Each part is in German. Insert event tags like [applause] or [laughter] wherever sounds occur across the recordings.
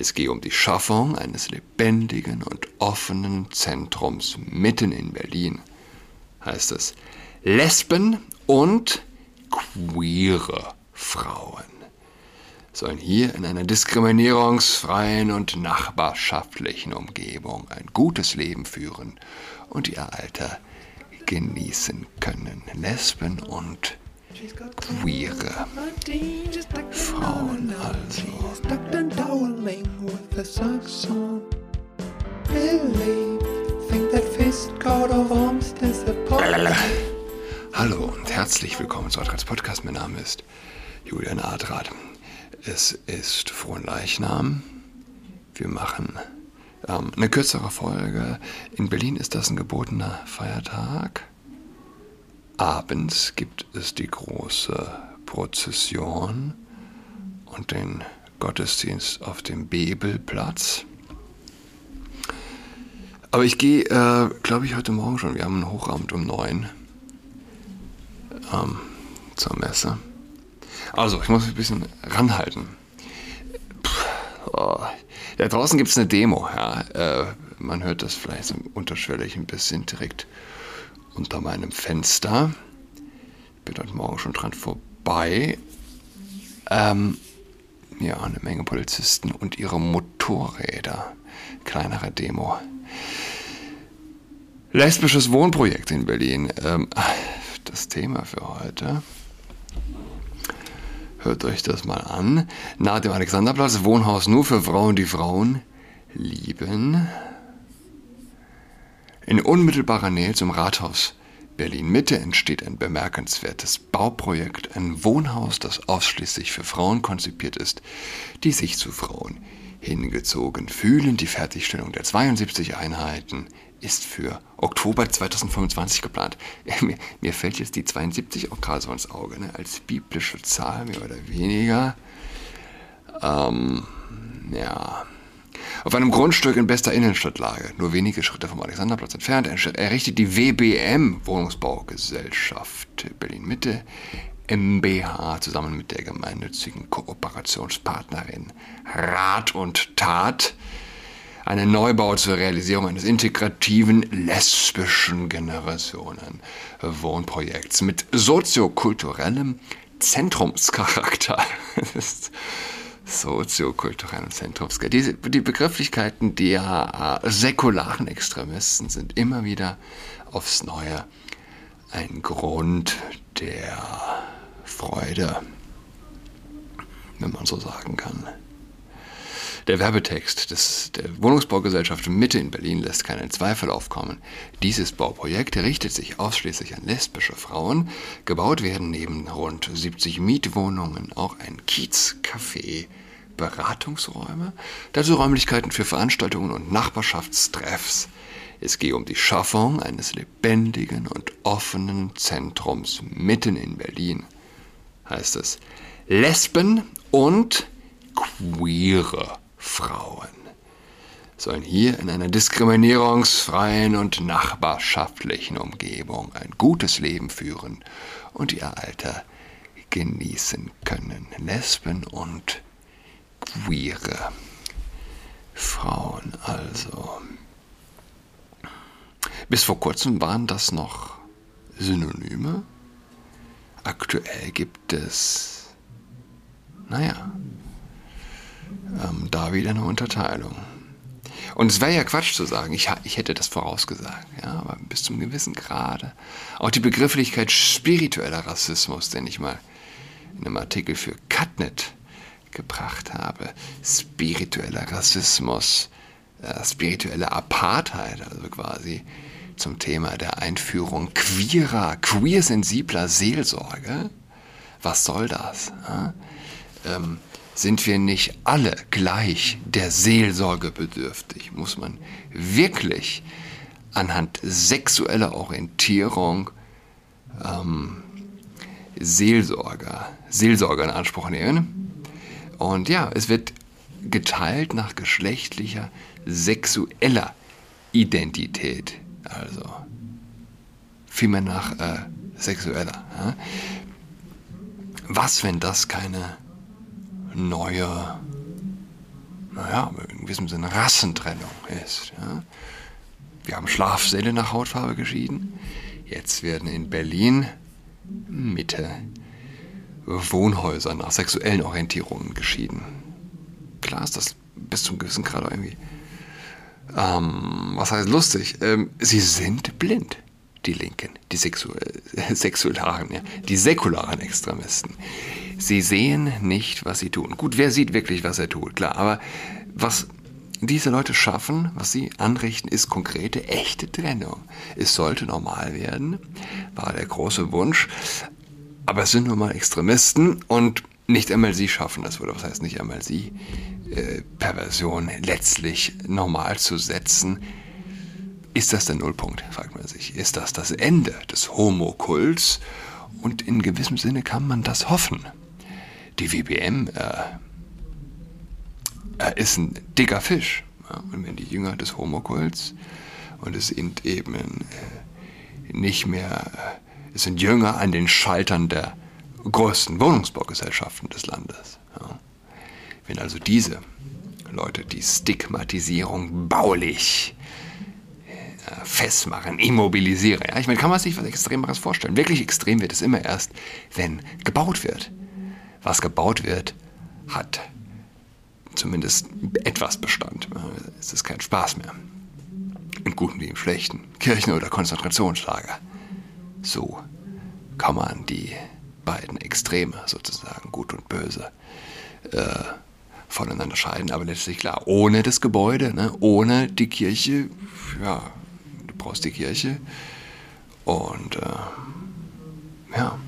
Es gehe um die Schaffung eines lebendigen und offenen Zentrums mitten in Berlin, heißt es. Lesben und queere Frauen sollen hier in einer diskriminierungsfreien und nachbarschaftlichen Umgebung ein gutes Leben führen und ihr Alter genießen können. Lesben und queere Frauen also. Hallo und herzlich willkommen zu Adrats Podcast. Mein Name ist Julian Adrat. Es ist Frohen Leichnam. Wir machen ähm, eine kürzere Folge. In Berlin ist das ein gebotener Feiertag. Abends gibt es die große Prozession und den Gottesdienst auf dem Bebelplatz. Aber ich gehe, äh, glaube ich, heute Morgen schon. Wir haben ein Hochamt um neun ähm, zur Messe. Also, ich muss mich ein bisschen ranhalten. Puh, oh. Da draußen gibt es eine Demo. Ja. Äh, man hört das vielleicht so unterschwellig ein bisschen direkt unter meinem Fenster. Ich bin heute Morgen schon dran vorbei. Ähm, ja, eine Menge Polizisten und ihre Motorräder. Kleinere Demo. Lesbisches Wohnprojekt in Berlin. Ähm, das Thema für heute. Hört euch das mal an. Nahe dem Alexanderplatz, Wohnhaus nur für Frauen, die Frauen lieben. In unmittelbarer Nähe zum Rathaus Berlin-Mitte entsteht ein bemerkenswertes Bauprojekt, ein Wohnhaus, das ausschließlich für Frauen konzipiert ist, die sich zu Frauen hingezogen fühlen. Die Fertigstellung der 72 Einheiten ist für Oktober 2025 geplant. [laughs] Mir, mir, fällt jetzt die 72 auch gerade so ins Auge, ne? als biblische Zahl, mehr oder weniger. Ähm, ja. Auf einem Grundstück in bester Innenstadtlage, nur wenige Schritte vom Alexanderplatz entfernt, errichtet die WBM Wohnungsbaugesellschaft Berlin-Mitte MBH zusammen mit der gemeinnützigen Kooperationspartnerin Rat und Tat einen Neubau zur Realisierung eines integrativen lesbischen Generationen-Wohnprojekts mit soziokulturellem Zentrumscharakter. [laughs] soziokulturellem Zentrumscharakter. Die, die Begrifflichkeiten der säkularen Extremisten sind immer wieder aufs Neue ein Grund der Freude, wenn man so sagen kann. Der Werbetext des, der Wohnungsbaugesellschaft Mitte in Berlin lässt keinen Zweifel aufkommen. Dieses Bauprojekt richtet sich ausschließlich an lesbische Frauen. Gebaut werden neben rund 70 Mietwohnungen auch ein Kiezcafé, Beratungsräume, dazu Räumlichkeiten für Veranstaltungen und Nachbarschaftstreffs. Es gehe um die Schaffung eines lebendigen und offenen Zentrums mitten in Berlin, heißt es. Lesben und queere Frauen sollen hier in einer diskriminierungsfreien und nachbarschaftlichen Umgebung ein gutes Leben führen und ihr Alter genießen können. Lesben und queere Frauen also. Bis vor kurzem waren das noch Synonyme. Aktuell gibt es, naja, ähm, da wieder eine Unterteilung. Und es wäre ja Quatsch zu sagen, ich, ich hätte das vorausgesagt, ja, aber bis zum gewissen Grade. Auch die Begrifflichkeit spiritueller Rassismus, den ich mal in einem Artikel für Cutnet gebracht habe, spiritueller Rassismus, äh, spirituelle Apartheid, also quasi zum Thema der Einführung queerer, queersensibler Seelsorge. Was soll das? Ja? Ähm, sind wir nicht alle gleich der Seelsorge bedürftig? Muss man wirklich anhand sexueller Orientierung ähm, Seelsorger, Seelsorger in Anspruch nehmen? Und ja, es wird geteilt nach geschlechtlicher, sexueller Identität. Also vielmehr nach äh, sexueller. Ja? Was, wenn das keine neue, naja, in gewissem Sinne Rassentrennung ist. Ja. Wir haben Schlafsäle nach Hautfarbe geschieden. Jetzt werden in Berlin Mitte Wohnhäuser nach sexuellen Orientierungen geschieden. Klar ist das bis zum gewissen Grad irgendwie. Ähm, was heißt lustig? Ähm, sie sind blind, die Linken, die Sexu [laughs] äh, Sexuellaren, ja, die säkularen Extremisten. Sie sehen nicht, was sie tun. Gut, wer sieht wirklich, was er tut? Klar, aber was diese Leute schaffen, was sie anrichten, ist konkrete, echte Trennung. Es sollte normal werden, war der große Wunsch. Aber es sind nun mal Extremisten und nicht einmal sie schaffen das, oder was heißt nicht einmal sie, äh, Perversion letztlich normal zu setzen. Ist das der Nullpunkt, fragt man sich. Ist das das Ende des Homokults? Und in gewissem Sinne kann man das hoffen. Die WBM äh, äh, ist ein dicker Fisch. Ja? Und wenn die Jünger des Homokults, und es sind eben äh, nicht mehr, äh, es sind Jünger an den Schaltern der größten Wohnungsbaugesellschaften des Landes. Ja? Wenn also diese Leute die Stigmatisierung baulich äh, festmachen, immobilisieren. Ja, ich meine, kann man sich was Extremeres vorstellen. Wirklich extrem wird es immer erst, wenn gebaut wird. Was gebaut wird, hat zumindest etwas Bestand. Es ist kein Spaß mehr. Im Guten wie im Schlechten. Kirchen- oder Konzentrationslager. So kann man die beiden Extreme sozusagen, gut und böse, äh, voneinander scheiden. Aber letztlich klar, ohne das Gebäude, ne, ohne die Kirche, ja, du brauchst die Kirche und äh, ja,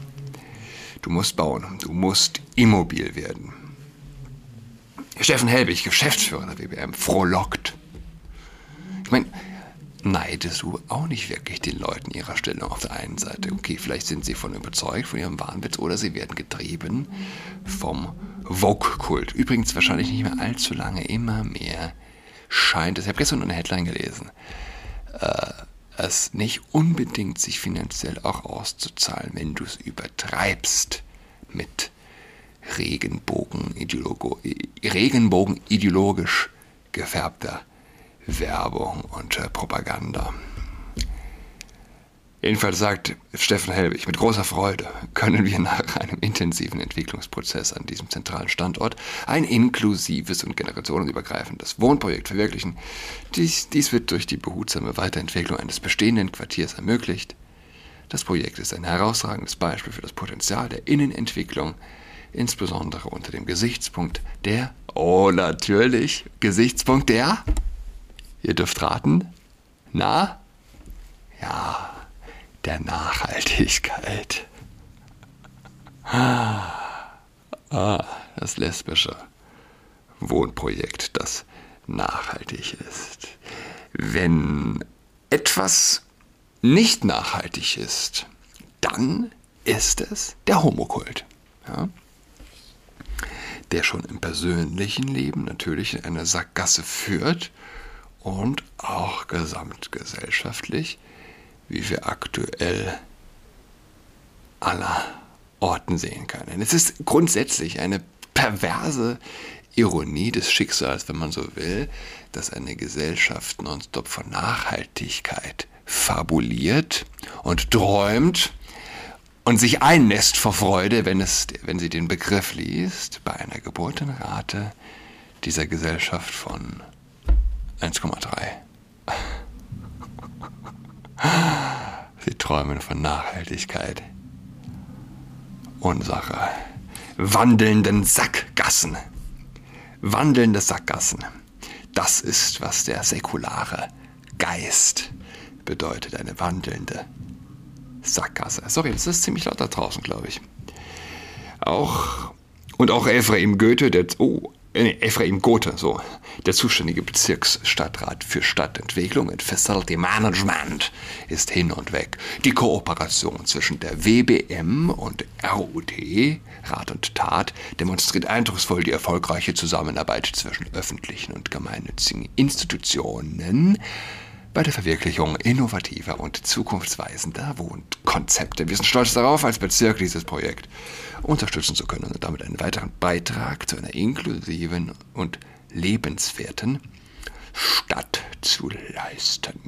du musst bauen, du musst immobil werden. Steffen Helbig, Geschäftsführer der WBM, frohlockt. Ich meine, neidest du auch nicht wirklich den Leuten ihrer Stellung auf der einen Seite. Okay, vielleicht sind sie von überzeugt, von ihrem Wahnwitz, oder sie werden getrieben vom Vogue-Kult. Übrigens wahrscheinlich nicht mehr allzu lange, immer mehr scheint es. Ich habe gestern eine Headline gelesen. Äh, es nicht unbedingt sich finanziell auch auszuzahlen, wenn du es übertreibst mit Regenbogen, Regenbogen ideologisch gefärbter Werbung und äh, Propaganda. Jedenfalls sagt Steffen Helbig, mit großer Freude können wir nach einem intensiven Entwicklungsprozess an diesem zentralen Standort ein inklusives und generationenübergreifendes Wohnprojekt verwirklichen. Dies, dies wird durch die behutsame Weiterentwicklung eines bestehenden Quartiers ermöglicht. Das Projekt ist ein herausragendes Beispiel für das Potenzial der Innenentwicklung, insbesondere unter dem Gesichtspunkt der, oh natürlich, Gesichtspunkt der, ihr dürft raten, na, ja, der Nachhaltigkeit. Ah, das lesbische Wohnprojekt, das nachhaltig ist. Wenn etwas nicht nachhaltig ist, dann ist es der Homokult. Ja? Der schon im persönlichen Leben natürlich in eine Sackgasse führt und auch gesamtgesellschaftlich wie wir aktuell aller Orten sehen können. Es ist grundsätzlich eine perverse Ironie des Schicksals, wenn man so will, dass eine Gesellschaft nonstop von Nachhaltigkeit fabuliert und träumt und sich einnässt vor Freude, wenn, es, wenn sie den Begriff liest, bei einer Geburtenrate dieser Gesellschaft von 1,3. [laughs] Sie träumen von Nachhaltigkeit. Unsere wandelnden Sackgassen. Wandelnde Sackgassen. Das ist, was der säkulare Geist bedeutet. Eine wandelnde Sackgasse. Sorry, das ist ziemlich laut da draußen, glaube ich. Auch und auch Ephraim Goethe, der oh, äh, Ephraim Gothe, so, der zuständige Bezirksstadtrat für Stadtentwicklung und Facility Management, ist hin und weg. Die Kooperation zwischen der WBM und RUT, Rat und Tat, demonstriert eindrucksvoll die erfolgreiche Zusammenarbeit zwischen öffentlichen und gemeinnützigen Institutionen bei der Verwirklichung innovativer und zukunftsweisender Wohnkonzepte. Wir sind stolz darauf, als Bezirk dieses Projekt unterstützen zu können und damit einen weiteren Beitrag zu einer inklusiven und lebenswerten Stadt zu leisten.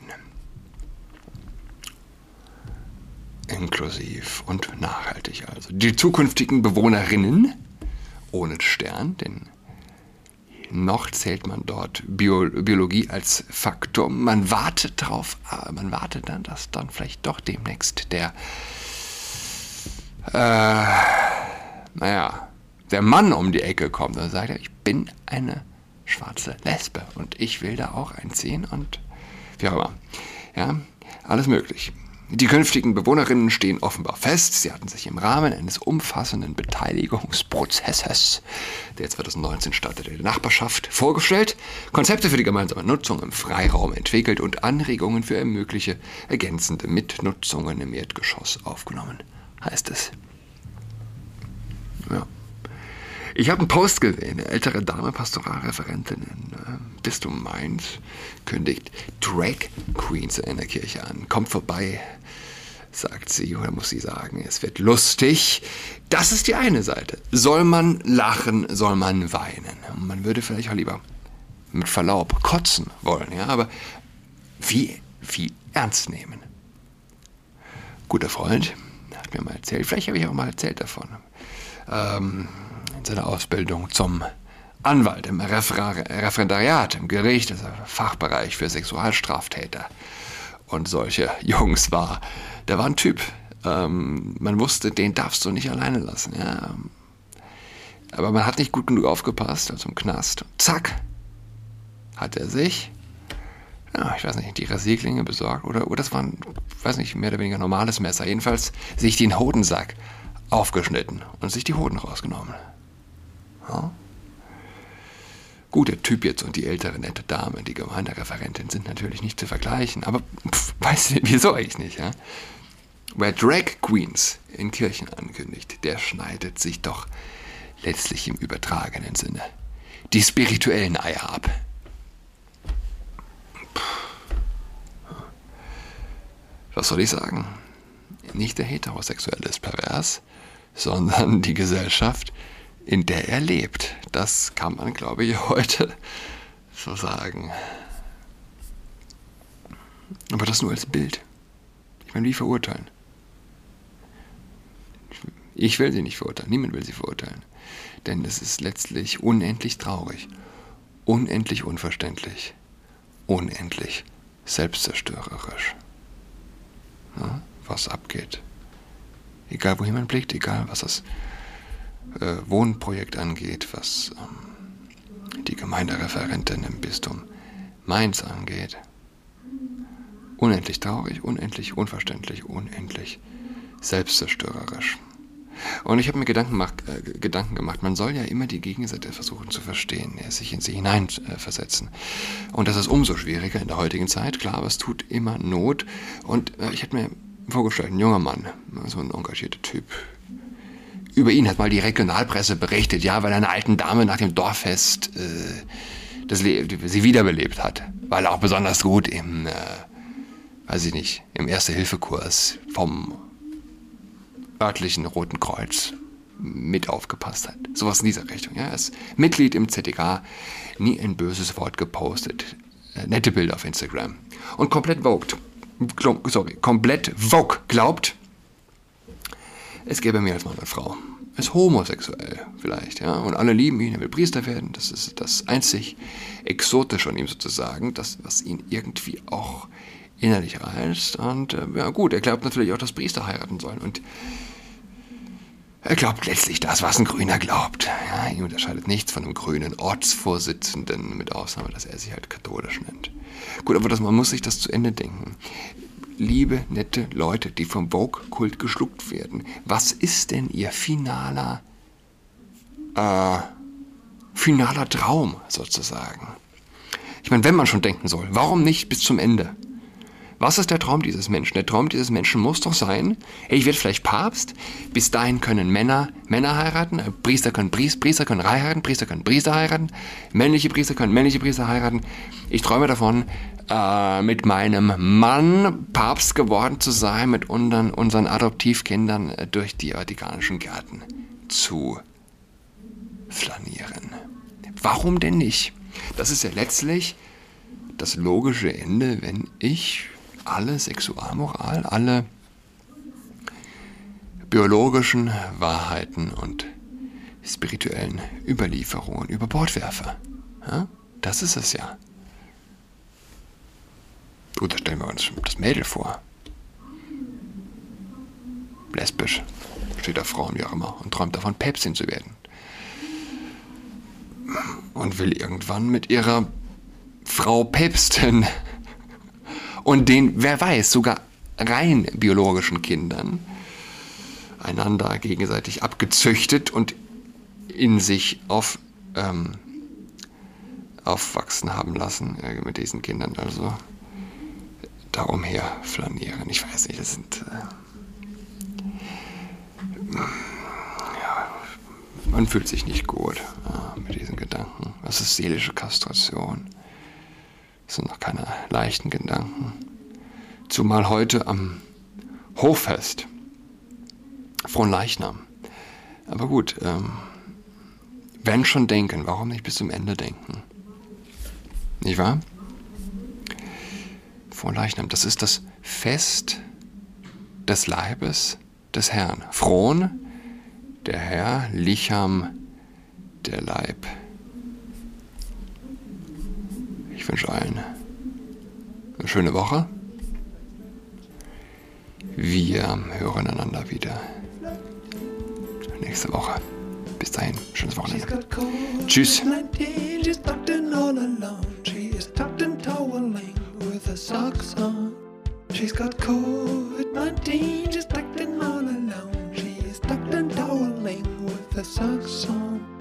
Inklusiv und nachhaltig also. Die zukünftigen Bewohnerinnen ohne Stern, denn noch zählt man dort Bio Biologie als Faktor. Man wartet darauf, man wartet dann, dass dann vielleicht doch demnächst der, äh, naja, der Mann um die Ecke kommt und sagt, ich bin eine schwarze Lesbe und ich will da auch einziehen und wie auch immer. Ja, alles möglich. Die künftigen Bewohnerinnen stehen offenbar fest. Sie hatten sich im Rahmen eines umfassenden Beteiligungsprozesses, der 2019 startete, der Nachbarschaft vorgestellt, Konzepte für die gemeinsame Nutzung im Freiraum entwickelt und Anregungen für mögliche ergänzende Mitnutzungen im Erdgeschoss aufgenommen, heißt es. Ja. Ich habe einen Post gesehen, eine ältere Dame, Pastoralreferentin in äh, Bistum Mainz, kündigt Drag Queens in der Kirche an. Kommt vorbei, sagt sie oder muss sie sagen, es wird lustig. Das ist die eine Seite. Soll man lachen, soll man weinen. Man würde vielleicht auch lieber mit Verlaub kotzen wollen, ja, aber wie, wie ernst nehmen. Guter Freund hat mir mal erzählt, vielleicht habe ich auch mal erzählt davon. Ähm, seine Ausbildung zum Anwalt im Referendariat, im Gericht, also Fachbereich für Sexualstraftäter und solche [laughs] Jungs war. Der war ein Typ. Ähm, man wusste, den darfst du nicht alleine lassen. Ja. Aber man hat nicht gut genug aufgepasst, also im Knast. Zack, hat er sich, ja, ich weiß nicht, die Rasierklinge besorgt oder, oder das war ein, weiß nicht, mehr oder weniger normales Messer. Jedenfalls sich den Hodensack aufgeschnitten und sich die Hoden rausgenommen. Ja? Gut, der Typ jetzt und die ältere nette Dame, die Gemeindereferentin, sind natürlich nicht zu vergleichen, aber pff, weißt du, wieso eigentlich nicht, ja? Wer Drag Queens in Kirchen ankündigt, der schneidet sich doch letztlich im übertragenen Sinne die spirituellen Eier ab. Was soll ich sagen? Nicht der Heterosexuelle ist pervers, sondern die Gesellschaft, in der er lebt. Das kann man, glaube ich, [laughs] heute so sagen. Aber das nur als Bild. Ich meine, wie verurteilen? Ich will sie nicht verurteilen, niemand will sie verurteilen. Denn es ist letztlich unendlich traurig, unendlich unverständlich, unendlich selbstzerstörerisch. Ja, was abgeht. Egal wohin man blickt, egal was das äh, Wohnprojekt angeht, was ähm, die Gemeindereferentin im Bistum Mainz angeht. Unendlich traurig, unendlich unverständlich, unendlich selbstzerstörerisch. Und ich habe mir Gedanken gemacht, äh, Gedanken gemacht, man soll ja immer die Gegenseite versuchen zu verstehen, ja, sich in sie hineinversetzen. Äh, und das ist umso schwieriger in der heutigen Zeit, klar, aber es tut immer Not. Und äh, ich hätte mir vorgestellt, ein junger Mann, so ein engagierter Typ, über ihn hat mal die Regionalpresse berichtet, ja, weil er eine alten Dame nach dem Dorffest äh, das sie wiederbelebt hat. Weil er auch besonders gut im, äh, weiß ich nicht, im Erste-Hilfe-Kurs vom örtlichen Roten Kreuz mit aufgepasst hat. Sowas in dieser Richtung. Ja. Er ist Mitglied im ZDK, nie ein böses Wort gepostet. Äh, nette Bilder auf Instagram. Und komplett Vogue, sorry, komplett Vogue glaubt, es gäbe mehr als Mann und Frau. Er ist homosexuell vielleicht, ja. Und alle lieben ihn, er will Priester werden. Das ist das einzig Exotische an ihm sozusagen, das, was ihn irgendwie auch innerlich reizt. Und äh, ja gut, er glaubt natürlich auch, dass Priester heiraten sollen. Und er glaubt letztlich das, was ein Grüner glaubt. Ja, ihm unterscheidet nichts von einem grünen Ortsvorsitzenden, mit Ausnahme, dass er sich halt katholisch nennt. Gut, aber das, man muss sich das zu Ende denken liebe, nette Leute, die vom Vogue-Kult geschluckt werden. Was ist denn ihr finaler, äh, finaler Traum sozusagen? Ich meine, wenn man schon denken soll, warum nicht bis zum Ende? Was ist der Traum dieses Menschen? Der Traum dieses Menschen muss doch sein, hey, ich werde vielleicht Papst, bis dahin können Männer Männer heiraten, äh, Priester können Priester, Priester können heiraten, Priester können Priester heiraten, männliche Priester können männliche Priester heiraten. Ich träume davon, äh, mit meinem Mann Papst geworden zu sein, mit unseren, unseren Adoptivkindern äh, durch die vatikanischen Gärten zu flanieren. Warum denn nicht? Das ist ja letztlich das logische Ende, wenn ich alle Sexualmoral, alle biologischen Wahrheiten und spirituellen Überlieferungen über Bord werfe. Ja? Das ist es ja. Gut, da stellen wir uns das Mädel vor. Lesbisch, steht auf Frauen, wie auch immer, und träumt davon, Päpstin zu werden. Und will irgendwann mit ihrer Frau Päpstin und den, wer weiß, sogar rein biologischen Kindern einander gegenseitig abgezüchtet und in sich auf, ähm, aufwachsen haben lassen äh, mit diesen Kindern. Also da umher flanieren. Ich weiß nicht, das sind. Äh, ja, man fühlt sich nicht gut äh, mit diesen Gedanken. Das ist seelische Kastration. Das sind noch keine leichten Gedanken. Zumal heute am Hochfest, frohen Leichnam. Aber gut, ähm, wenn schon denken, warum nicht bis zum Ende denken? Nicht wahr? Frohen Leichnam, das ist das Fest des Leibes des Herrn. Frohn, der Herr, Licham, der Leib. Ich wünsche allen eine schöne Woche. Wir hören einander wieder nächste Woche. Bis dahin, schönes Wochenende. Tschüss. She's got COVID-19, just acting all alone. She's tucked and toweling with her socks on.